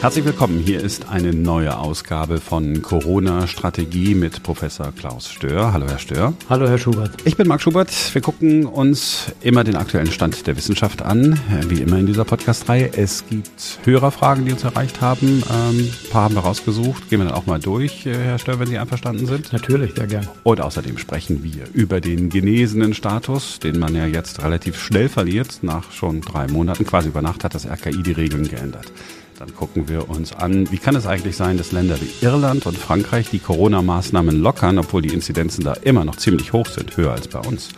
Herzlich willkommen. Hier ist eine neue Ausgabe von Corona Strategie mit Professor Klaus Stör. Hallo, Herr Stör. Hallo, Herr Schubert. Ich bin Marc Schubert. Wir gucken uns immer den aktuellen Stand der Wissenschaft an, wie immer in dieser Podcast-Reihe. Es gibt Hörerfragen, die uns erreicht haben. Ähm, ein paar haben wir rausgesucht. Gehen wir dann auch mal durch, äh, Herr Stör, wenn Sie einverstanden sind. Natürlich, sehr gern. Und außerdem sprechen wir über den genesenen Status, den man ja jetzt relativ schnell verliert. Nach schon drei Monaten, quasi über Nacht, hat das RKI die Regeln geändert. Dann gucken wir uns an, wie kann es eigentlich sein, dass Länder wie Irland und Frankreich die Corona-Maßnahmen lockern, obwohl die Inzidenzen da immer noch ziemlich hoch sind, höher als bei uns.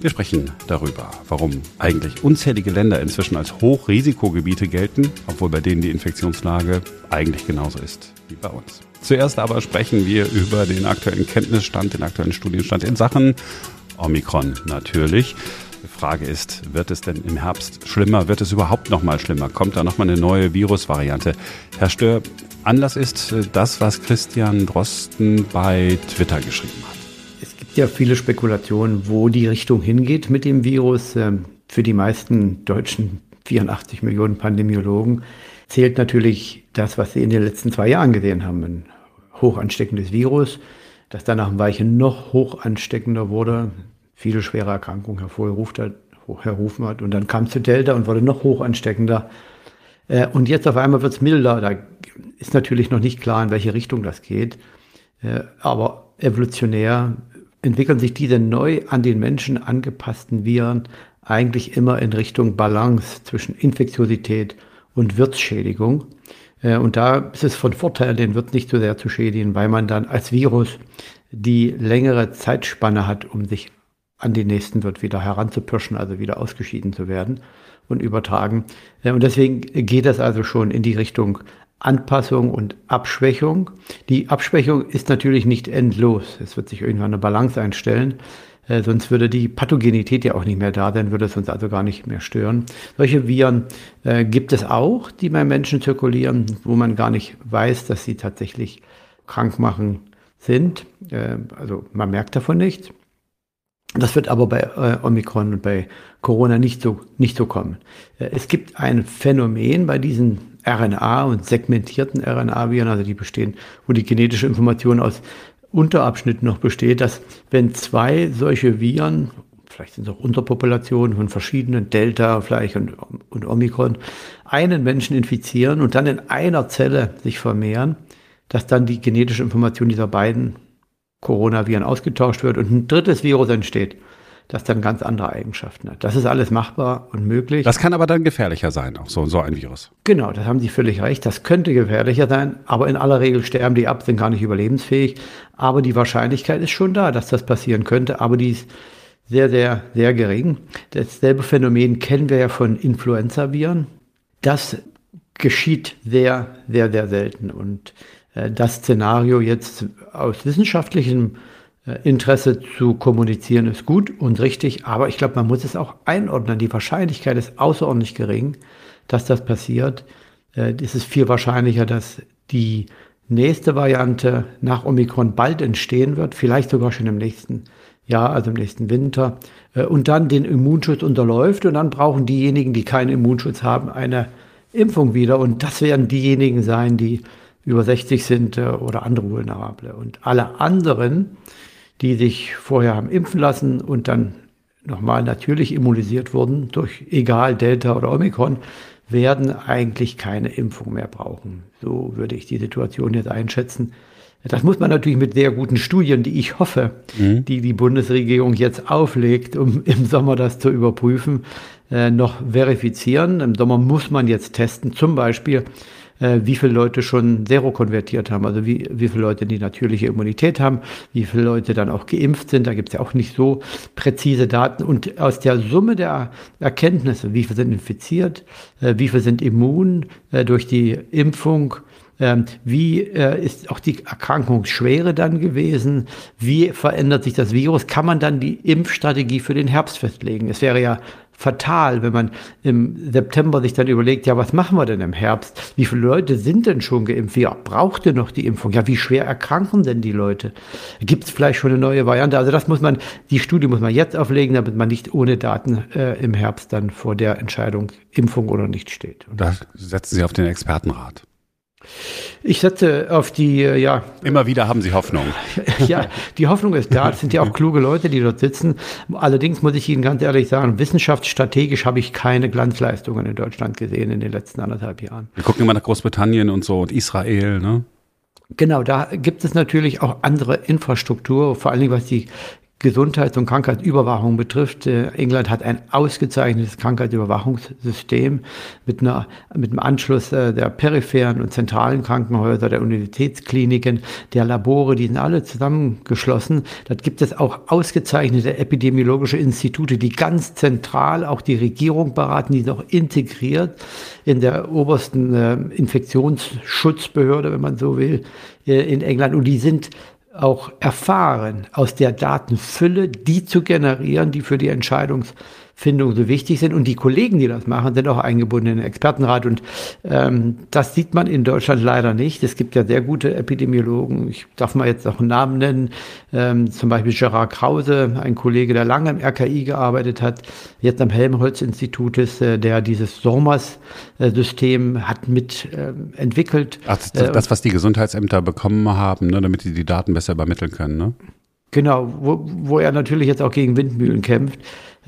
Wir sprechen darüber, warum eigentlich unzählige Länder inzwischen als Hochrisikogebiete gelten, obwohl bei denen die Infektionslage eigentlich genauso ist wie bei uns. Zuerst aber sprechen wir über den aktuellen Kenntnisstand, den aktuellen Studienstand in Sachen Omikron natürlich. Die Frage ist, wird es denn im Herbst schlimmer? Wird es überhaupt noch mal schlimmer? Kommt da noch mal eine neue Virusvariante? Herr Stör, Anlass ist äh, das, was Christian Drosten bei Twitter geschrieben hat. Es gibt ja viele Spekulationen, wo die Richtung hingeht mit dem Virus. Ähm, für die meisten deutschen 84 Millionen Pandemiologen zählt natürlich das, was sie in den letzten zwei Jahren gesehen haben. Ein hoch ansteckendes Virus, das dann nach einem Weichen noch hoch ansteckender wurde viele schwere Erkrankungen hervorgerufen hat. Und dann kam zu Delta und wurde noch hoch ansteckender. Äh, und jetzt auf einmal wird es milder. Da ist natürlich noch nicht klar, in welche Richtung das geht. Äh, aber evolutionär entwickeln sich diese neu an den Menschen angepassten Viren eigentlich immer in Richtung Balance zwischen Infektiosität und Wirtsschädigung. Äh, und da ist es von Vorteil, den Wirt nicht so sehr zu schädigen, weil man dann als Virus die längere Zeitspanne hat, um sich an den nächsten wird wieder heranzupirschen, also wieder ausgeschieden zu werden und übertragen. Und deswegen geht das also schon in die Richtung Anpassung und Abschwächung. Die Abschwächung ist natürlich nicht endlos. Es wird sich irgendwann eine Balance einstellen. Äh, sonst würde die Pathogenität ja auch nicht mehr da sein, würde es uns also gar nicht mehr stören. Solche Viren äh, gibt es auch, die bei Menschen zirkulieren, wo man gar nicht weiß, dass sie tatsächlich krank machen sind. Äh, also man merkt davon nichts. Das wird aber bei äh, Omikron und bei Corona nicht so, nicht so kommen. Äh, es gibt ein Phänomen bei diesen RNA und segmentierten RNA-Viren, also die bestehen, wo die genetische Information aus Unterabschnitten noch besteht, dass wenn zwei solche Viren, vielleicht sind es auch Unterpopulationen von verschiedenen Delta vielleicht und, und Omikron, einen Menschen infizieren und dann in einer Zelle sich vermehren, dass dann die genetische Information dieser beiden Coronaviren ausgetauscht wird und ein drittes Virus entsteht, das dann ganz andere Eigenschaften hat. Das ist alles machbar und möglich. Das kann aber dann gefährlicher sein, auch so, so ein Virus. Genau, das haben Sie völlig recht. Das könnte gefährlicher sein, aber in aller Regel sterben die ab, sind gar nicht überlebensfähig. Aber die Wahrscheinlichkeit ist schon da, dass das passieren könnte, aber die ist sehr, sehr, sehr gering. Dasselbe Phänomen kennen wir ja von Influenza-Viren. Das geschieht sehr, sehr, sehr selten und äh, das Szenario jetzt aus wissenschaftlichem äh, Interesse zu kommunizieren ist gut und richtig, aber ich glaube, man muss es auch einordnen. Die Wahrscheinlichkeit ist außerordentlich gering, dass das passiert. Äh, es ist viel wahrscheinlicher, dass die nächste Variante nach Omikron bald entstehen wird, vielleicht sogar schon im nächsten Jahr, also im nächsten Winter, und dann den Immunschutz unterläuft. Und dann brauchen diejenigen, die keinen Immunschutz haben, eine Impfung wieder. Und das werden diejenigen sein, die über 60 sind äh, oder andere Vulnerable. Und alle anderen, die sich vorher haben impfen lassen und dann nochmal natürlich immunisiert wurden durch egal Delta oder Omikron, werden eigentlich keine Impfung mehr brauchen. So würde ich die Situation jetzt einschätzen. Das muss man natürlich mit sehr guten Studien, die ich hoffe, mhm. die die Bundesregierung jetzt auflegt, um im Sommer das zu überprüfen, äh, noch verifizieren. Im Sommer muss man jetzt testen, zum Beispiel, äh, wie viele Leute schon serokonvertiert haben, also wie, wie viele Leute die natürliche Immunität haben, wie viele Leute dann auch geimpft sind. Da gibt es ja auch nicht so präzise Daten. Und aus der Summe der Erkenntnisse, wie viele sind infiziert, äh, wie viele sind immun äh, durch die Impfung, ähm, wie äh, ist auch die Erkrankungsschwere dann gewesen? Wie verändert sich das Virus? Kann man dann die Impfstrategie für den Herbst festlegen? Es wäre ja fatal, wenn man im September sich dann überlegt, ja, was machen wir denn im Herbst? Wie viele Leute sind denn schon geimpft? Wie braucht denn noch die Impfung? Ja, wie schwer erkranken denn die Leute? Gibt es vielleicht schon eine neue Variante? Also das muss man, die Studie muss man jetzt auflegen, damit man nicht ohne Daten äh, im Herbst dann vor der Entscheidung Impfung oder nicht steht. Und da setzen Sie auf den Expertenrat. Ich setze auf die, äh, ja. Immer wieder haben Sie Hoffnung. ja, die Hoffnung ist da. Es sind ja auch kluge Leute, die dort sitzen. Allerdings muss ich Ihnen ganz ehrlich sagen, wissenschaftsstrategisch habe ich keine Glanzleistungen in Deutschland gesehen in den letzten anderthalb Jahren. Wir gucken immer nach Großbritannien und so und Israel, ne? Genau, da gibt es natürlich auch andere Infrastruktur, vor allen Dingen was die Gesundheits- und Krankheitsüberwachung betrifft. Äh, England hat ein ausgezeichnetes Krankheitsüberwachungssystem mit, einer, mit einem Anschluss äh, der peripheren und zentralen Krankenhäuser, der Universitätskliniken, der Labore, die sind alle zusammengeschlossen. Dort gibt es auch ausgezeichnete epidemiologische Institute, die ganz zentral auch die Regierung beraten, die sind auch integriert in der obersten äh, Infektionsschutzbehörde, wenn man so will, in England. Und die sind auch erfahren, aus der Datenfülle die zu generieren, die für die Entscheidungs- Findung so wichtig sind. Und die Kollegen, die das machen, sind auch eingebunden in den Expertenrat. Und ähm, das sieht man in Deutschland leider nicht. Es gibt ja sehr gute Epidemiologen. Ich darf mal jetzt auch einen Namen nennen. Ähm, zum Beispiel Gerard Krause, ein Kollege, der lange im RKI gearbeitet hat, jetzt am Helmholtz-Institut ist, äh, der dieses SORMAS-System hat mit äh, entwickelt. Ach, das, das, was die Gesundheitsämter bekommen haben, ne, damit sie die Daten besser übermitteln können, ne? Genau, wo, wo er natürlich jetzt auch gegen Windmühlen kämpft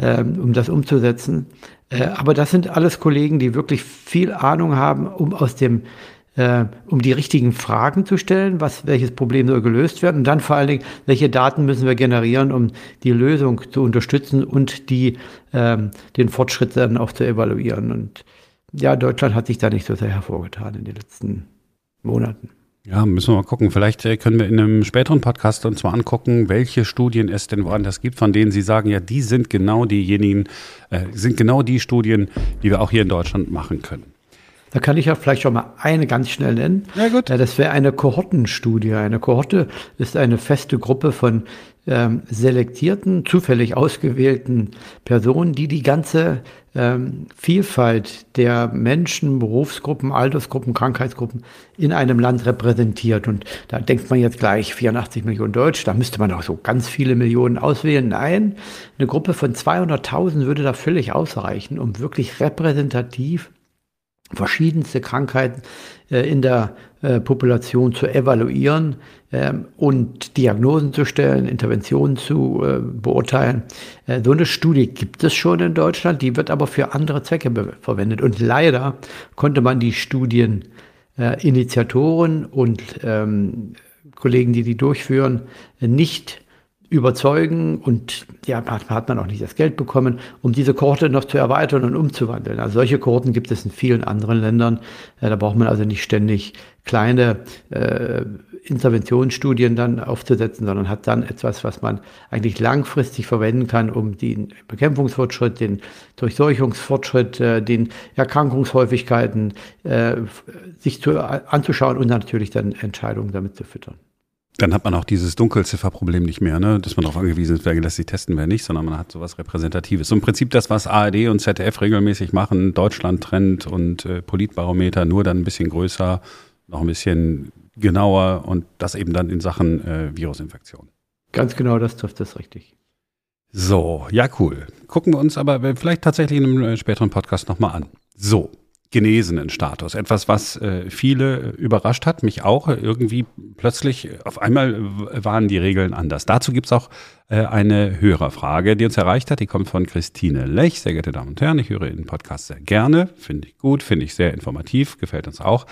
um das umzusetzen. Äh, aber das sind alles Kollegen, die wirklich viel Ahnung haben, um aus dem äh, um die richtigen Fragen zu stellen, was, welches Problem soll gelöst werden und dann vor allen Dingen, welche Daten müssen wir generieren, um die Lösung zu unterstützen und die, ähm, den Fortschritt dann auch zu evaluieren. Und ja, Deutschland hat sich da nicht so sehr hervorgetan in den letzten Monaten. Ja, müssen wir mal gucken. Vielleicht äh, können wir in einem späteren Podcast uns mal angucken, welche Studien es denn woanders gibt, von denen Sie sagen, ja, die sind genau diejenigen, äh, sind genau die Studien, die wir auch hier in Deutschland machen können. Da kann ich ja vielleicht schon mal eine ganz schnell nennen. Ja, gut. Ja, das wäre eine Kohortenstudie. Eine Kohorte ist eine feste Gruppe von ähm, selektierten, zufällig ausgewählten Personen, die die ganze ähm, Vielfalt der Menschen, Berufsgruppen, Altersgruppen, Krankheitsgruppen in einem Land repräsentiert. Und da denkt man jetzt gleich 84 Millionen Deutsch, da müsste man auch so ganz viele Millionen auswählen. Nein, eine Gruppe von 200.000 würde da völlig ausreichen, um wirklich repräsentativ verschiedenste Krankheiten äh, in der äh, Population zu evaluieren ähm, und Diagnosen zu stellen, Interventionen zu äh, beurteilen. Äh, so eine Studie gibt es schon in Deutschland, die wird aber für andere Zwecke verwendet. Und leider konnte man die Studieninitiatoren und ähm, Kollegen, die die durchführen, nicht überzeugen und ja, hat man auch nicht das Geld bekommen, um diese Kohorte noch zu erweitern und umzuwandeln. Also solche Kohorten gibt es in vielen anderen Ländern. Da braucht man also nicht ständig kleine äh, Interventionsstudien dann aufzusetzen, sondern hat dann etwas, was man eigentlich langfristig verwenden kann, um den Bekämpfungsfortschritt, den Durchseuchungsfortschritt, äh, den Erkrankungshäufigkeiten äh, sich zu, anzuschauen und natürlich dann Entscheidungen damit zu füttern. Dann hat man auch dieses Dunkelzifferproblem nicht mehr, ne? dass man darauf angewiesen ist, wer lässt sich testen, wer nicht, sondern man hat sowas Repräsentatives. So im Prinzip das, was ARD und ZDF regelmäßig machen, Deutschland-Trend und äh, Politbarometer, nur dann ein bisschen größer, noch ein bisschen genauer und das eben dann in Sachen äh, Virusinfektion. Ganz genau, das trifft das richtig. So, ja, cool. Gucken wir uns aber vielleicht tatsächlich in einem äh, späteren Podcast nochmal an. So, genesenen Status. Etwas, was äh, viele überrascht hat, mich auch. Irgendwie plötzlich, auf einmal waren die Regeln anders. Dazu gibt's auch äh, eine Hörerfrage, die uns erreicht hat. Die kommt von Christine Lech. Sehr geehrte Damen und Herren, ich höre Ihren Podcast sehr gerne. Finde ich gut, finde ich sehr informativ, gefällt uns auch.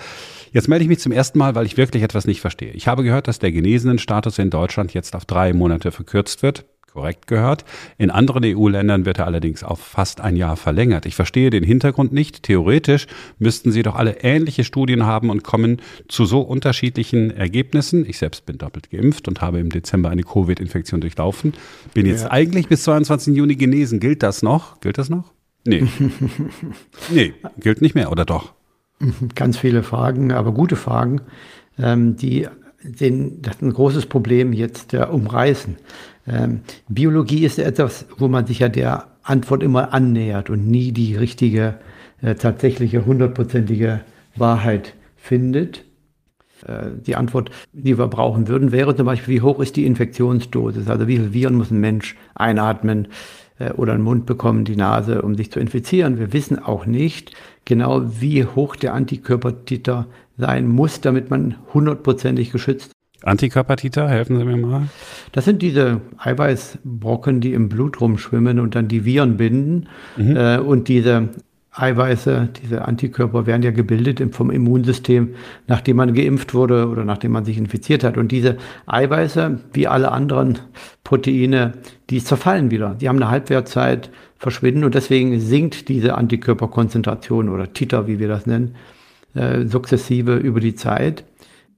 Jetzt melde ich mich zum ersten Mal, weil ich wirklich etwas nicht verstehe. Ich habe gehört, dass der genesenen Status in Deutschland jetzt auf drei Monate verkürzt wird korrekt gehört. In anderen EU-Ländern wird er allerdings auf fast ein Jahr verlängert. Ich verstehe den Hintergrund nicht. Theoretisch müssten sie doch alle ähnliche Studien haben und kommen zu so unterschiedlichen Ergebnissen. Ich selbst bin doppelt geimpft und habe im Dezember eine Covid-Infektion durchlaufen. Bin jetzt ja. eigentlich bis 22. Juni genesen. Gilt das noch? Gilt das noch? Nee. nee, gilt nicht mehr, oder doch? Ganz viele Fragen, aber gute Fragen, ähm, die den, das ein großes Problem jetzt äh, umreißen. Ähm, Biologie ist etwas, wo man sich ja der Antwort immer annähert und nie die richtige, äh, tatsächliche, hundertprozentige Wahrheit findet. Äh, die Antwort, die wir brauchen würden, wäre zum Beispiel, wie hoch ist die Infektionsdosis? Also wie viele Viren muss ein Mensch einatmen äh, oder einen Mund bekommen, die Nase, um sich zu infizieren? Wir wissen auch nicht genau, wie hoch der Antikörpertiter sein muss, damit man hundertprozentig geschützt Antikörpertiter, helfen Sie mir mal. Das sind diese Eiweißbrocken, die im Blut rumschwimmen und dann die Viren binden. Mhm. Äh, und diese Eiweiße, diese Antikörper werden ja gebildet vom Immunsystem, nachdem man geimpft wurde oder nachdem man sich infiziert hat. Und diese Eiweiße, wie alle anderen Proteine, die zerfallen wieder. Die haben eine Halbwertzeit, verschwinden und deswegen sinkt diese Antikörperkonzentration oder Titer, wie wir das nennen, äh, sukzessive über die Zeit.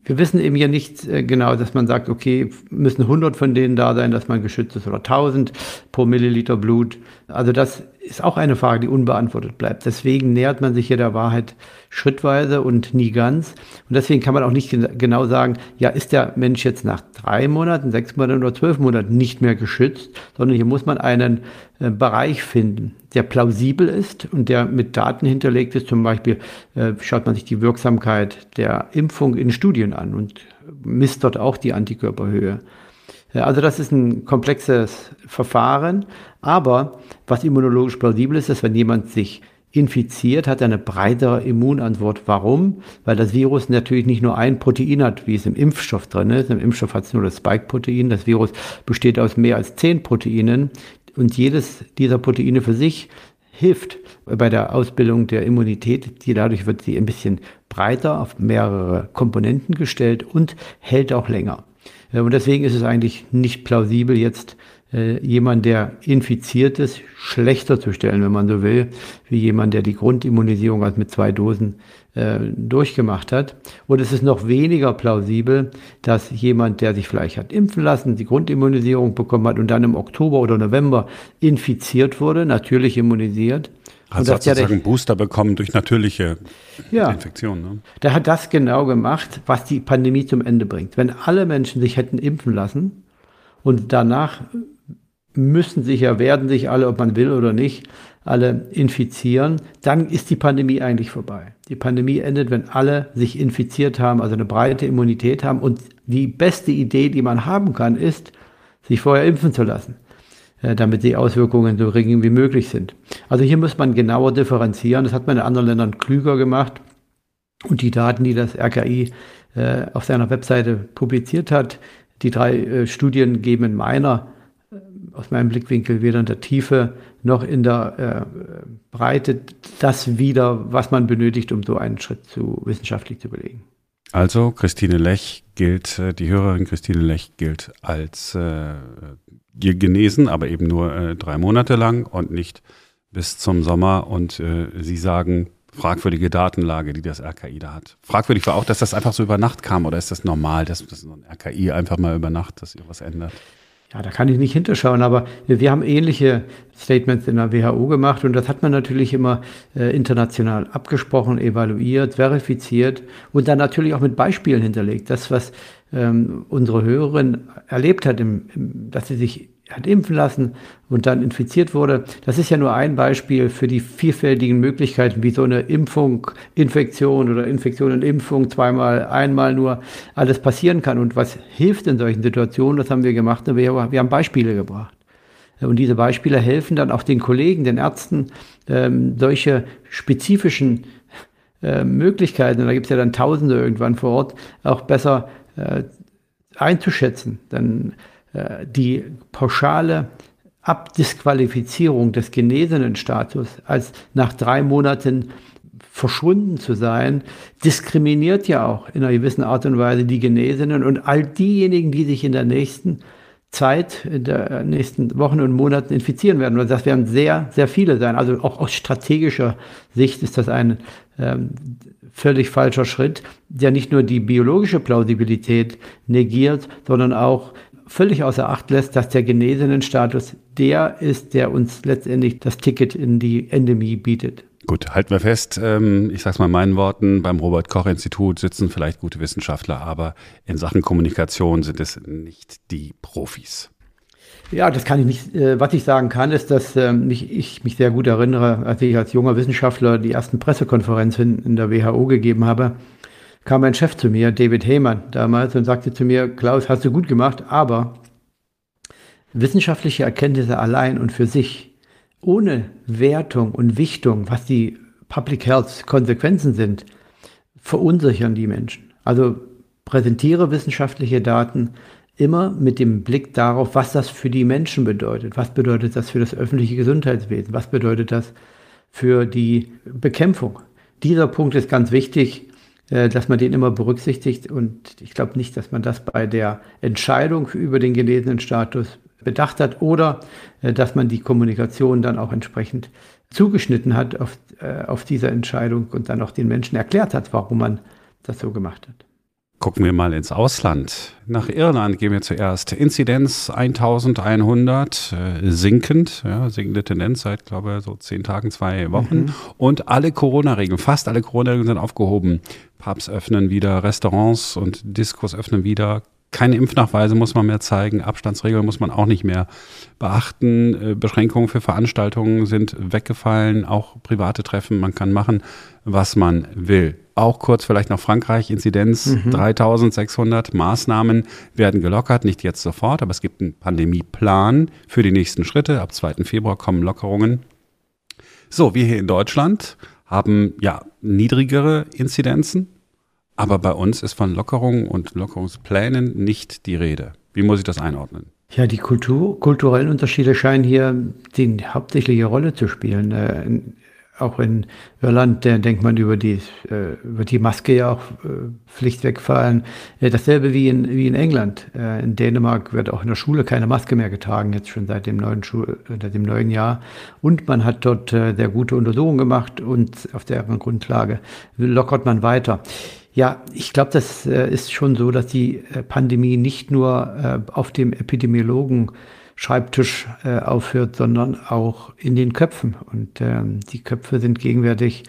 Wir wissen eben ja nicht äh, genau, dass man sagt, okay, müssen 100 von denen da sein, dass man geschützt ist oder 1000 pro Milliliter Blut. Also das ist auch eine Frage, die unbeantwortet bleibt. Deswegen nähert man sich hier der Wahrheit schrittweise und nie ganz. Und deswegen kann man auch nicht genau sagen, ja, ist der Mensch jetzt nach drei Monaten, sechs Monaten oder zwölf Monaten nicht mehr geschützt, sondern hier muss man einen äh, Bereich finden, der plausibel ist und der mit Daten hinterlegt ist. Zum Beispiel äh, schaut man sich die Wirksamkeit der Impfung in Studien an und misst dort auch die Antikörperhöhe. Also das ist ein komplexes Verfahren, aber was immunologisch plausibel ist, ist, wenn jemand sich infiziert, hat er eine breitere Immunantwort. Warum? Weil das Virus natürlich nicht nur ein Protein hat, wie es im Impfstoff drin ist. Im Impfstoff hat es nur das Spike-Protein. Das Virus besteht aus mehr als zehn Proteinen und jedes dieser Proteine für sich hilft bei der Ausbildung der Immunität. Die, dadurch wird sie ein bisschen breiter auf mehrere Komponenten gestellt und hält auch länger. Und deswegen ist es eigentlich nicht plausibel, jetzt äh, jemand, der infiziert ist, schlechter zu stellen, wenn man so will, wie jemand, der die Grundimmunisierung also mit zwei Dosen äh, durchgemacht hat. Und es ist noch weniger plausibel, dass jemand, der sich vielleicht hat impfen lassen, die Grundimmunisierung bekommen hat und dann im Oktober oder November infiziert wurde, natürlich immunisiert, hat sozusagen einen Booster bekommen durch natürliche ja, Infektionen. Ne? Der hat das genau gemacht, was die Pandemie zum Ende bringt. Wenn alle Menschen sich hätten impfen lassen und danach müssen sich ja, werden sich alle, ob man will oder nicht, alle infizieren, dann ist die Pandemie eigentlich vorbei. Die Pandemie endet, wenn alle sich infiziert haben, also eine breite Immunität haben. Und die beste Idee, die man haben kann, ist, sich vorher impfen zu lassen. Äh, damit die Auswirkungen so gering wie möglich sind. Also hier muss man genauer differenzieren. Das hat man in anderen Ländern klüger gemacht. Und die Daten, die das RKI äh, auf seiner Webseite publiziert hat, die drei äh, Studien geben in meiner, aus meinem Blickwinkel weder in der Tiefe noch in der äh, Breite das wieder, was man benötigt, um so einen Schritt zu wissenschaftlich zu belegen. Also Christine Lech gilt, äh, die Hörerin Christine Lech gilt als genesen, aber eben nur äh, drei Monate lang und nicht bis zum Sommer. Und äh, Sie sagen, fragwürdige Datenlage, die das RKI da hat. Fragwürdig war auch, dass das einfach so über Nacht kam oder ist das normal, dass, dass so ein RKI einfach mal über Nacht, dass ihr was ändert? Ja, da kann ich nicht hinterschauen, aber wir haben ähnliche Statements in der WHO gemacht und das hat man natürlich immer äh, international abgesprochen, evaluiert, verifiziert und dann natürlich auch mit Beispielen hinterlegt. Das, was ähm, unsere Hörerin erlebt hat, im, im, dass sie sich hat impfen lassen und dann infiziert wurde. Das ist ja nur ein Beispiel für die vielfältigen Möglichkeiten, wie so eine Impfung, Infektion oder Infektion und Impfung zweimal, einmal nur alles passieren kann. Und was hilft in solchen Situationen, das haben wir gemacht. Wir, wir haben Beispiele gebracht. Und diese Beispiele helfen dann auch den Kollegen, den Ärzten, ähm, solche spezifischen äh, Möglichkeiten, und da gibt es ja dann Tausende irgendwann vor Ort, auch besser äh, einzuschätzen. Dann die pauschale Abdisqualifizierung des genesenen Status als nach drei Monaten verschwunden zu sein, diskriminiert ja auch in einer gewissen Art und Weise die Genesenen und all diejenigen, die sich in der nächsten Zeit, in der nächsten Wochen und Monaten infizieren werden. Und das werden sehr, sehr viele sein. Also auch aus strategischer Sicht ist das ein ähm, völlig falscher Schritt, der nicht nur die biologische Plausibilität negiert, sondern auch völlig außer Acht lässt, dass der genesenen Status der ist, der uns letztendlich das Ticket in die Endemie bietet. Gut, halten wir fest, ähm, ich sage es mal in meinen Worten, beim Robert Koch Institut sitzen vielleicht gute Wissenschaftler, aber in Sachen Kommunikation sind es nicht die Profis. Ja, das kann ich nicht. Äh, was ich sagen kann, ist, dass ähm, ich mich sehr gut erinnere, als ich als junger Wissenschaftler die ersten Pressekonferenzen in der WHO gegeben habe kam mein Chef zu mir, David Heyman damals, und sagte zu mir, Klaus, hast du gut gemacht, aber wissenschaftliche Erkenntnisse allein und für sich, ohne Wertung und Wichtung, was die Public Health Konsequenzen sind, verunsichern die Menschen. Also präsentiere wissenschaftliche Daten immer mit dem Blick darauf, was das für die Menschen bedeutet. Was bedeutet das für das öffentliche Gesundheitswesen? Was bedeutet das für die Bekämpfung? Dieser Punkt ist ganz wichtig, dass man den immer berücksichtigt. Und ich glaube nicht, dass man das bei der Entscheidung über den gelesenen Status bedacht hat oder äh, dass man die Kommunikation dann auch entsprechend zugeschnitten hat auf, äh, auf diese Entscheidung und dann auch den Menschen erklärt hat, warum man das so gemacht hat. Gucken wir mal ins Ausland. Nach Irland gehen wir zuerst. Inzidenz 1100, äh, sinkend, ja, sinkende Tendenz seit, glaube ich, so zehn Tagen, zwei Wochen. Mhm. Und alle Corona-Regeln, fast alle Corona-Regeln sind aufgehoben. Pubs öffnen wieder, Restaurants und Diskos öffnen wieder. Keine Impfnachweise muss man mehr zeigen, Abstandsregeln muss man auch nicht mehr beachten. Äh, Beschränkungen für Veranstaltungen sind weggefallen, auch private Treffen, man kann machen, was man will. Auch kurz vielleicht noch Frankreich, Inzidenz mhm. 3600 Maßnahmen werden gelockert, nicht jetzt sofort, aber es gibt einen Pandemieplan für die nächsten Schritte. Ab 2. Februar kommen Lockerungen. So, wir hier in Deutschland haben ja niedrigere Inzidenzen, aber bei uns ist von Lockerungen und Lockerungsplänen nicht die Rede. Wie muss ich das einordnen? Ja, die Kultur, kulturellen Unterschiede scheinen hier die hauptsächliche Rolle zu spielen. Äh, auch in Irland äh, denkt man über die, äh, über die Maske ja auch äh, Pflicht wegfallen. Äh, dasselbe wie in, wie in England. Äh, in Dänemark wird auch in der Schule keine Maske mehr getragen, jetzt schon seit dem neuen, Schul seit dem neuen Jahr. Und man hat dort äh, sehr gute Untersuchungen gemacht und auf deren Grundlage lockert man weiter. Ja, ich glaube, das ist schon so, dass die Pandemie nicht nur auf dem Epidemiologen Schreibtisch äh, aufhört, sondern auch in den Köpfen. Und äh, die Köpfe sind gegenwärtig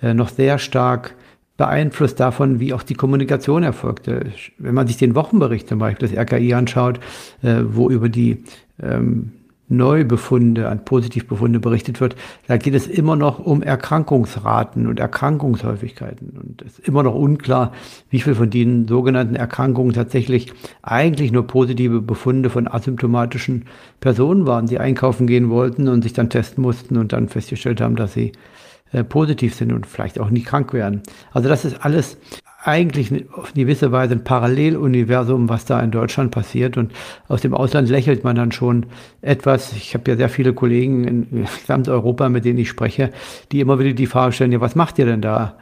äh, noch sehr stark beeinflusst davon, wie auch die Kommunikation erfolgte. Wenn man sich den Wochenbericht zum Beispiel des RKI anschaut, äh, wo über die ähm, Neubefunde, an Positivbefunde berichtet wird, da geht es immer noch um Erkrankungsraten und Erkrankungshäufigkeiten. Und es ist immer noch unklar, wie viel von den sogenannten Erkrankungen tatsächlich eigentlich nur positive Befunde von asymptomatischen Personen waren, die einkaufen gehen wollten und sich dann testen mussten und dann festgestellt haben, dass sie äh, positiv sind und vielleicht auch nie krank werden. Also das ist alles eigentlich auf eine gewisse Weise ein Paralleluniversum, was da in Deutschland passiert. Und aus dem Ausland lächelt man dann schon etwas. Ich habe ja sehr viele Kollegen in gesamt Europa, mit denen ich spreche, die immer wieder die Frage stellen, ja, was macht ihr denn da?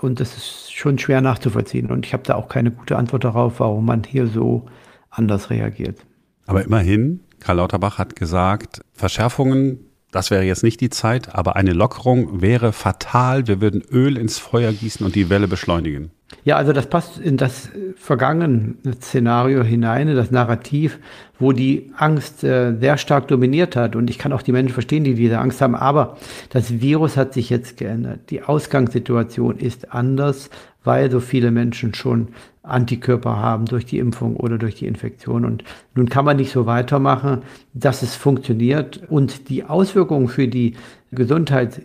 Und das ist schon schwer nachzuvollziehen. Und ich habe da auch keine gute Antwort darauf, warum man hier so anders reagiert. Aber immerhin, Karl Lauterbach hat gesagt, Verschärfungen das wäre jetzt nicht die Zeit, aber eine Lockerung wäre fatal. Wir würden Öl ins Feuer gießen und die Welle beschleunigen. Ja, also das passt in das vergangene Szenario hinein, in das Narrativ, wo die Angst äh, sehr stark dominiert hat. Und ich kann auch die Menschen verstehen, die diese Angst haben. Aber das Virus hat sich jetzt geändert. Die Ausgangssituation ist anders, weil so viele Menschen schon Antikörper haben durch die Impfung oder durch die Infektion. Und nun kann man nicht so weitermachen, dass es funktioniert. Und die Auswirkungen für die Gesundheit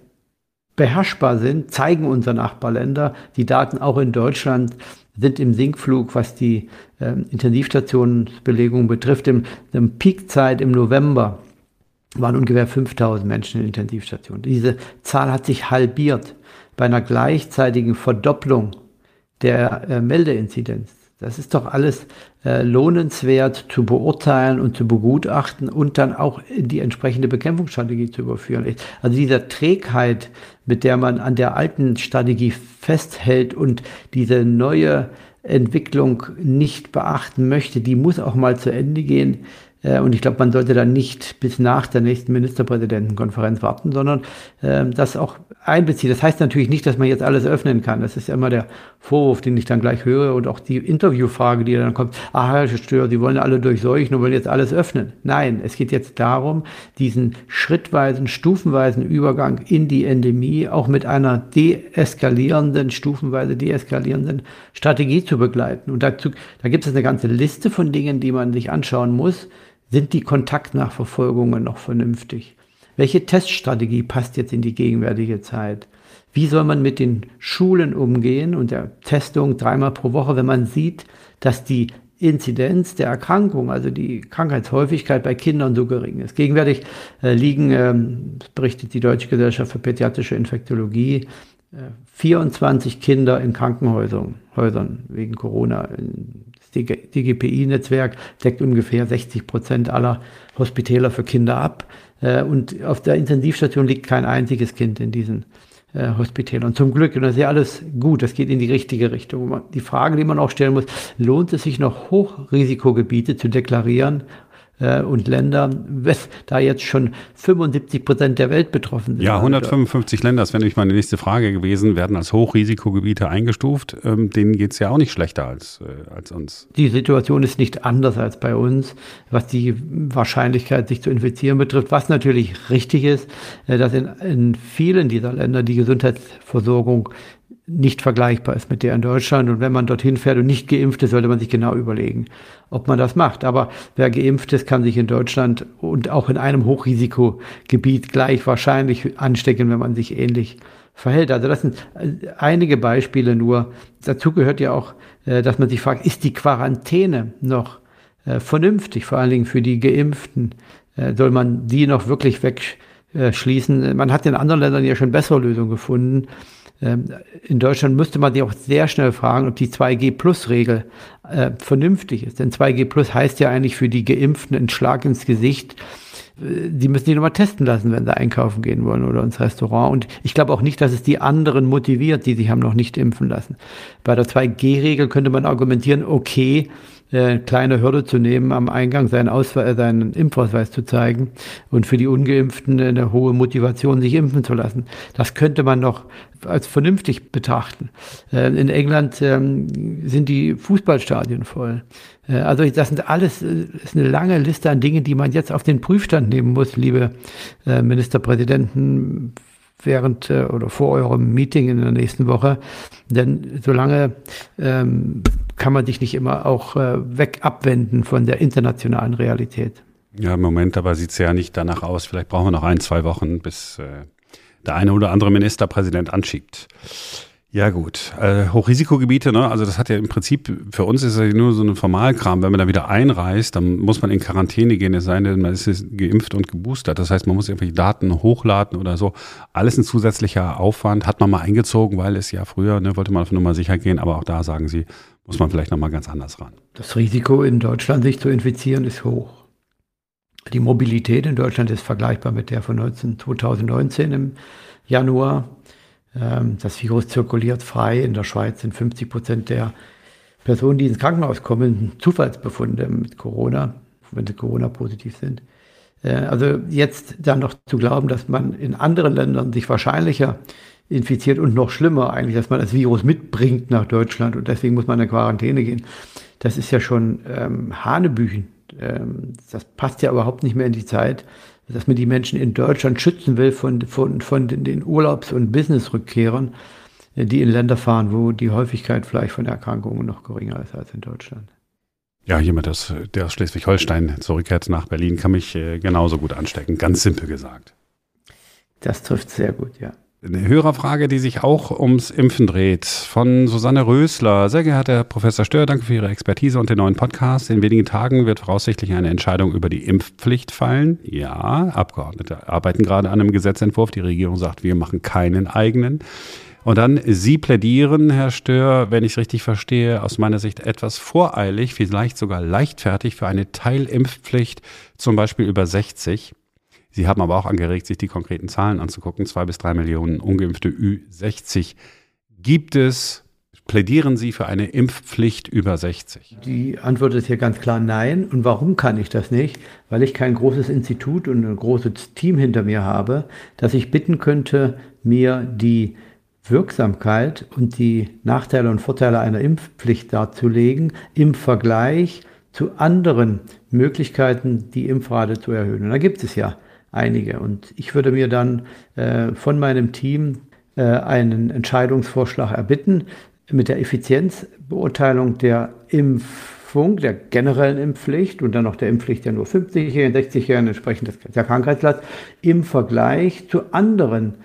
beherrschbar sind, zeigen unsere Nachbarländer. Die Daten auch in Deutschland sind im Sinkflug, was die äh, Intensivstationsbelegung betrifft. Im, im Peakzeit im November waren ungefähr 5000 Menschen in Intensivstationen. Diese Zahl hat sich halbiert bei einer gleichzeitigen Verdopplung der äh, Meldeinzidenz. Das ist doch alles äh, lohnenswert zu beurteilen und zu begutachten und dann auch in die entsprechende Bekämpfungsstrategie zu überführen. Also dieser Trägheit, mit der man an der alten Strategie festhält und diese neue Entwicklung nicht beachten möchte, die muss auch mal zu Ende gehen. Äh, und ich glaube, man sollte dann nicht bis nach der nächsten Ministerpräsidentenkonferenz warten, sondern äh, das auch einbeziehen. Das heißt natürlich nicht, dass man jetzt alles öffnen kann. Das ist ja immer der Vorwurf, den ich dann gleich höre und auch die Interviewfrage, die dann kommt. Ah, Herr Stör, Sie wollen alle durchseuchen und wollen jetzt alles öffnen. Nein, es geht jetzt darum, diesen schrittweisen, stufenweisen Übergang in die Endemie auch mit einer deeskalierenden, stufenweise deeskalierenden Strategie zu begleiten. Und dazu, da gibt es eine ganze Liste von Dingen, die man sich anschauen muss sind die Kontaktnachverfolgungen noch vernünftig? Welche Teststrategie passt jetzt in die gegenwärtige Zeit? Wie soll man mit den Schulen umgehen und der Testung dreimal pro Woche, wenn man sieht, dass die Inzidenz der Erkrankung, also die Krankheitshäufigkeit bei Kindern so gering ist. Gegenwärtig äh, liegen, ähm, berichtet die Deutsche Gesellschaft für Pädiatrische Infektologie, 24 Kinder in Krankenhäusern Häusern wegen Corona. Das DGPI-Netzwerk deckt ungefähr 60 Prozent aller Hospitäler für Kinder ab. Äh, und auf der Intensivstation liegt kein einziges Kind in diesen äh, Hospitälern. Zum Glück, und das ist ja alles gut, das geht in die richtige Richtung. Die Frage, die man auch stellen muss, lohnt es sich noch Hochrisikogebiete zu deklarieren äh, und Länder, da jetzt schon 75 Prozent der Welt betroffen sind. Ja, 155 Länder, das wäre nämlich meine nächste Frage gewesen, werden als Hochrisikogebiete eingestuft. Ähm, denen geht es ja auch nicht schlechter als, äh, als uns. Die Situation ist nicht anders als bei uns, was die Wahrscheinlichkeit, sich zu infizieren betrifft. Was natürlich richtig ist, äh, dass in, in vielen dieser Länder die Gesundheitsversorgung nicht vergleichbar ist mit der in Deutschland. Und wenn man dorthin fährt und nicht geimpft ist, sollte man sich genau überlegen, ob man das macht. Aber wer geimpft ist, kann sich in Deutschland und auch in einem Hochrisikogebiet gleich wahrscheinlich anstecken, wenn man sich ähnlich verhält. Also das sind äh, einige Beispiele nur. Dazu gehört ja auch, äh, dass man sich fragt, ist die Quarantäne noch äh, vernünftig, vor allen Dingen für die Geimpften? Soll man die noch wirklich wegschließen? Man hat in anderen Ländern ja schon bessere Lösungen gefunden. Ähm, in Deutschland müsste man sich auch sehr schnell fragen, ob die 2G-Plus-Regel äh, vernünftig ist. Denn 2G-Plus heißt ja eigentlich für die Geimpften ein Schlag ins Gesicht. Äh, die müssen sich nochmal testen lassen, wenn sie einkaufen gehen wollen oder ins Restaurant. Und ich glaube auch nicht, dass es die anderen motiviert, die sich haben noch nicht impfen lassen. Bei der 2G-Regel könnte man argumentieren, okay, äh, kleine Hürde zu nehmen, am Eingang seinen, Ausweis, äh, seinen Impfausweis zu zeigen und für die Ungeimpften eine hohe Motivation, sich impfen zu lassen. Das könnte man noch als vernünftig betrachten. Äh, in England ähm, sind die Fußballstadien voll. Also das sind alles ist eine lange Liste an Dingen, die man jetzt auf den Prüfstand nehmen muss, liebe Ministerpräsidenten während äh, oder vor eurem Meeting in der nächsten Woche. Denn solange ähm, kann man sich nicht immer auch äh, weg abwenden von der internationalen Realität. Ja, im Moment aber sieht es ja nicht danach aus. Vielleicht brauchen wir noch ein, zwei Wochen, bis äh, der eine oder andere Ministerpräsident anschiebt. Ja gut, äh, Hochrisikogebiete, ne? also das hat ja im Prinzip, für uns ist ja nur so ein Formalkram. Wenn man da wieder einreist, dann muss man in Quarantäne gehen, es sei denn, man ist geimpft und geboostert. Das heißt, man muss irgendwelche Daten hochladen oder so. Alles ein zusätzlicher Aufwand, hat man mal eingezogen, weil es ja früher, ne, wollte man auf Nummer sicher gehen, aber auch da sagen sie, muss man vielleicht nochmal ganz anders ran. Das Risiko in Deutschland, sich zu infizieren, ist hoch. Die Mobilität in Deutschland ist vergleichbar mit der von 19, 2019 im Januar. Ähm, das Virus zirkuliert frei. In der Schweiz sind 50 Prozent der Personen, die ins Krankenhaus kommen, Zufallsbefunde mit Corona, wenn sie Corona-positiv sind. Äh, also jetzt dann noch zu glauben, dass man in anderen Ländern sich wahrscheinlicher infiziert und noch schlimmer eigentlich, dass man das Virus mitbringt nach Deutschland und deswegen muss man in Quarantäne gehen. Das ist ja schon ähm, Hanebüchen. Ähm, das passt ja überhaupt nicht mehr in die Zeit, dass man die Menschen in Deutschland schützen will von, von, von den Urlaubs- und Businessrückkehrern, äh, die in Länder fahren, wo die Häufigkeit vielleicht von Erkrankungen noch geringer ist als in Deutschland. Ja, jemand, das, der aus Schleswig-Holstein zurückkehrt nach Berlin, kann mich äh, genauso gut anstecken, ganz simpel gesagt. Das trifft sehr gut, ja. Eine Hörerfrage, die sich auch ums Impfen dreht, von Susanne Rösler. Sehr geehrter Herr Professor Stör, danke für Ihre Expertise und den neuen Podcast. In wenigen Tagen wird voraussichtlich eine Entscheidung über die Impfpflicht fallen. Ja, Abgeordnete arbeiten gerade an einem Gesetzentwurf. Die Regierung sagt, wir machen keinen eigenen. Und dann, Sie plädieren, Herr Stör, wenn ich es richtig verstehe, aus meiner Sicht etwas voreilig, vielleicht sogar leichtfertig für eine Teilimpfpflicht, zum Beispiel über 60. Sie haben aber auch angeregt, sich die konkreten Zahlen anzugucken. Zwei bis drei Millionen ungeimpfte Ü60 gibt es. Plädieren Sie für eine Impfpflicht über 60? Die Antwort ist hier ganz klar nein. Und warum kann ich das nicht? Weil ich kein großes Institut und ein großes Team hinter mir habe, das ich bitten könnte, mir die Wirksamkeit und die Nachteile und Vorteile einer Impfpflicht darzulegen im Vergleich zu anderen Möglichkeiten, die Impfrate zu erhöhen. Und da gibt es ja einige. Und ich würde mir dann äh, von meinem Team äh, einen Entscheidungsvorschlag erbitten mit der Effizienzbeurteilung der Impfung, der generellen Impfpflicht und dann noch der Impfpflicht der nur 50-Jährigen, 60-Jährigen, entsprechend der Krankheitslast, im Vergleich zu anderen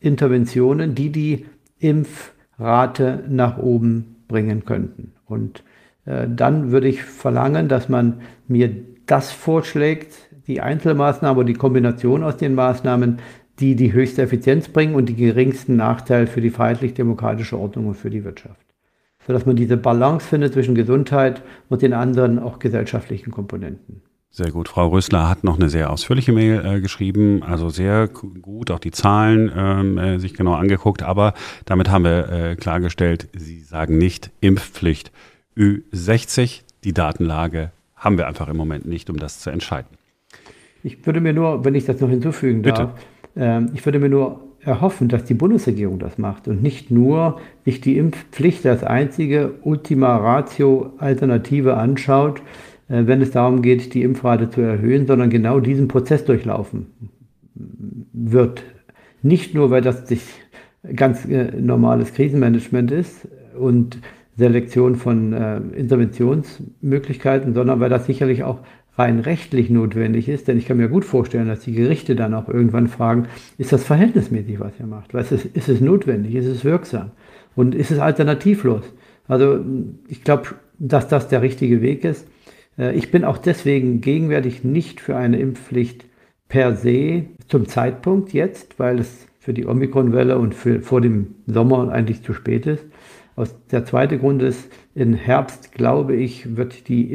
Interventionen, die die Impfrate nach oben bringen könnten. Und äh, dann würde ich verlangen, dass man mir das vorschlägt, die Einzelmaßnahmen oder die Kombination aus den Maßnahmen, die die höchste Effizienz bringen und die geringsten Nachteile für die freiheitlich-demokratische Ordnung und für die Wirtschaft. Sodass man diese Balance findet zwischen Gesundheit und den anderen auch gesellschaftlichen Komponenten. Sehr gut. Frau Rösler hat noch eine sehr ausführliche Mail äh, geschrieben, also sehr gut, auch die Zahlen ähm, äh, sich genau angeguckt, aber damit haben wir äh, klargestellt, Sie sagen nicht Impfpflicht Ü60. Die Datenlage haben wir einfach im Moment nicht, um das zu entscheiden. Ich würde mir nur, wenn ich das noch hinzufügen darf, äh, ich würde mir nur erhoffen, dass die Bundesregierung das macht und nicht nur sich die Impfpflicht als einzige Ultima Ratio Alternative anschaut, äh, wenn es darum geht, die Impfrate zu erhöhen, sondern genau diesen Prozess durchlaufen wird. Nicht nur, weil das ganz äh, normales Krisenmanagement ist und Selektion von äh, Interventionsmöglichkeiten, sondern weil das sicherlich auch rein rechtlich notwendig ist. Denn ich kann mir gut vorstellen, dass die Gerichte dann auch irgendwann fragen, ist das verhältnismäßig, was ihr macht? Ist, ist es notwendig? Ist es wirksam? Und ist es alternativlos? Also ich glaube, dass das der richtige Weg ist. Äh, ich bin auch deswegen gegenwärtig nicht für eine Impfpflicht per se zum Zeitpunkt jetzt, weil es für die Omikronwelle und für, vor dem Sommer eigentlich zu spät ist. Aus, der zweite Grund ist, im Herbst, glaube ich, wird die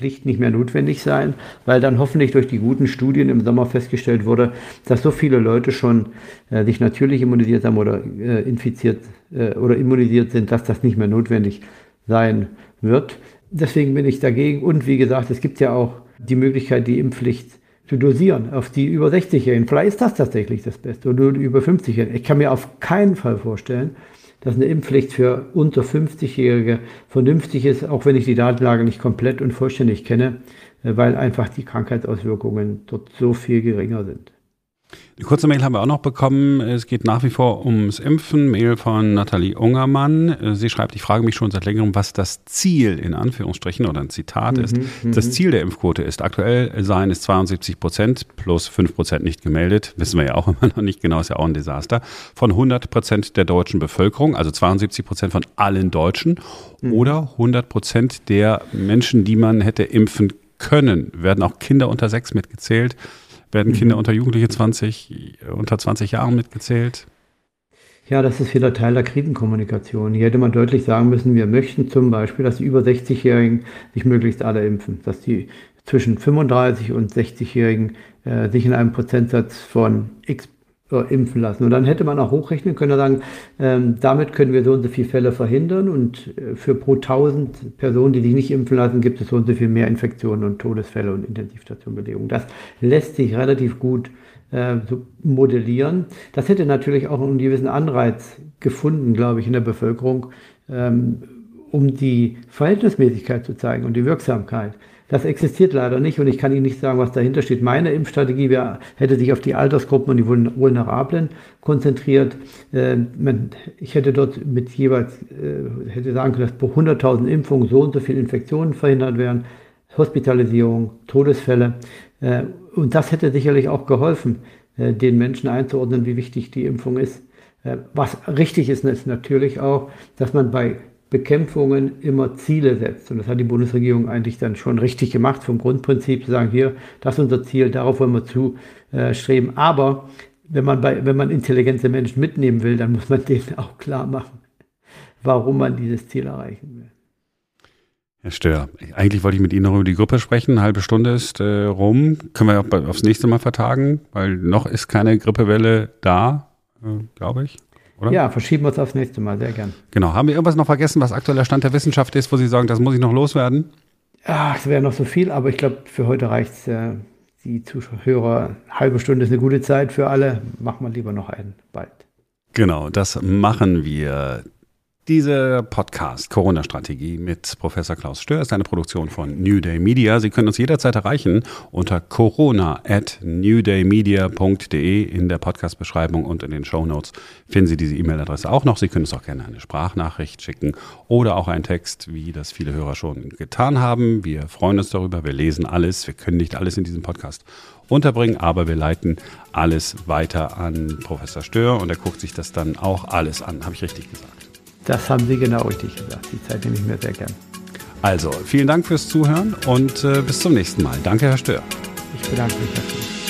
Impfpflicht nicht mehr notwendig sein, weil dann hoffentlich durch die guten Studien im Sommer festgestellt wurde, dass so viele Leute schon äh, sich natürlich immunisiert haben oder äh, infiziert äh, oder immunisiert sind, dass das nicht mehr notwendig sein wird. Deswegen bin ich dagegen. Und wie gesagt, es gibt ja auch die Möglichkeit, die Impfpflicht zu dosieren auf die über 60-Jährigen. Vielleicht ist das tatsächlich das Beste oder über 50-Jährigen. Ich kann mir auf keinen Fall vorstellen, dass eine Impfpflicht für unter 50-Jährige vernünftig ist, auch wenn ich die Datenlage nicht komplett und vollständig kenne, weil einfach die Krankheitsauswirkungen dort so viel geringer sind. Eine kurze Mail haben wir auch noch bekommen. Es geht nach wie vor ums Impfen. Mail von Nathalie Ungermann. Sie schreibt, ich frage mich schon seit längerem, was das Ziel in Anführungsstrichen oder ein Zitat mhm, ist. Mhm. Das Ziel der Impfquote ist aktuell seien es 72 Prozent plus 5 Prozent nicht gemeldet. Wissen wir ja auch immer noch nicht genau, ist ja auch ein Desaster. Von 100 Prozent der deutschen Bevölkerung, also 72 Prozent von allen Deutschen mhm. oder 100 Prozent der Menschen, die man hätte impfen können. Werden auch Kinder unter sechs mitgezählt. Werden Kinder unter Jugendliche 20, unter 20 Jahren mitgezählt? Ja, das ist wieder Teil der Krisenkommunikation. Hier hätte man deutlich sagen müssen, wir möchten zum Beispiel, dass die über 60-Jährigen sich möglichst alle impfen, dass die zwischen 35 und 60-Jährigen äh, sich in einem Prozentsatz von x äh, impfen lassen. Und dann hätte man auch hochrechnen können und sagen, ähm, damit können wir so und so viele Fälle verhindern und äh, für pro 1000 Personen, die sich nicht impfen lassen, gibt es so und so viel mehr Infektionen und Todesfälle und Intensivstationbelegungen. Das lässt sich relativ gut äh, so modellieren. Das hätte natürlich auch einen gewissen Anreiz gefunden, glaube ich, in der Bevölkerung, ähm, um die Verhältnismäßigkeit zu zeigen und die Wirksamkeit. Das existiert leider nicht und ich kann Ihnen nicht sagen, was dahinter steht. Meine Impfstrategie wär, hätte sich auf die Altersgruppen und die Vulnerablen konzentriert. Äh, ich hätte dort mit jeweils, äh, hätte sagen können, dass pro 100.000 Impfungen so und so viele Infektionen verhindert werden, Hospitalisierung, Todesfälle. Äh, und das hätte sicherlich auch geholfen, den Menschen einzuordnen, wie wichtig die Impfung ist. Was richtig ist, ist natürlich auch, dass man bei Bekämpfungen immer Ziele setzt. Und das hat die Bundesregierung eigentlich dann schon richtig gemacht, vom Grundprinzip zu sagen, hier, das ist unser Ziel, darauf wollen wir zu äh. Aber wenn man, bei, wenn man intelligente Menschen mitnehmen will, dann muss man denen auch klar machen, warum man dieses Ziel erreichen will. Herr Stör, eigentlich wollte ich mit Ihnen noch über die Gruppe sprechen. Eine halbe Stunde ist äh, rum. Können wir aufs nächste Mal vertagen, weil noch ist keine Grippewelle da, äh, glaube ich oder? Ja, verschieben wir es aufs nächste Mal, sehr gern. Genau. Haben wir irgendwas noch vergessen, was aktueller Stand der Wissenschaft ist, wo Sie sagen, das muss ich noch loswerden? Ja, es wäre noch so viel, aber ich glaube, für heute reicht es. Äh, die Zuhörer, halbe Stunde ist eine gute Zeit für alle. Machen wir lieber noch einen bald. Genau, das machen wir. Diese Podcast Corona-Strategie mit Professor Klaus Stör ist eine Produktion von New Day Media. Sie können uns jederzeit erreichen unter corona at newdaymedia.de. In der Podcast-Beschreibung und in den Show Notes finden Sie diese E-Mail-Adresse auch noch. Sie können uns auch gerne eine Sprachnachricht schicken oder auch einen Text, wie das viele Hörer schon getan haben. Wir freuen uns darüber. Wir lesen alles. Wir können nicht alles in diesem Podcast unterbringen, aber wir leiten alles weiter an Professor Stör und er guckt sich das dann auch alles an. Habe ich richtig gesagt? Das haben Sie genau richtig gesagt. Die Zeit nehme ich mir sehr gern. Also, vielen Dank fürs Zuhören und äh, bis zum nächsten Mal. Danke, Herr Stör. Ich bedanke mich herzlich.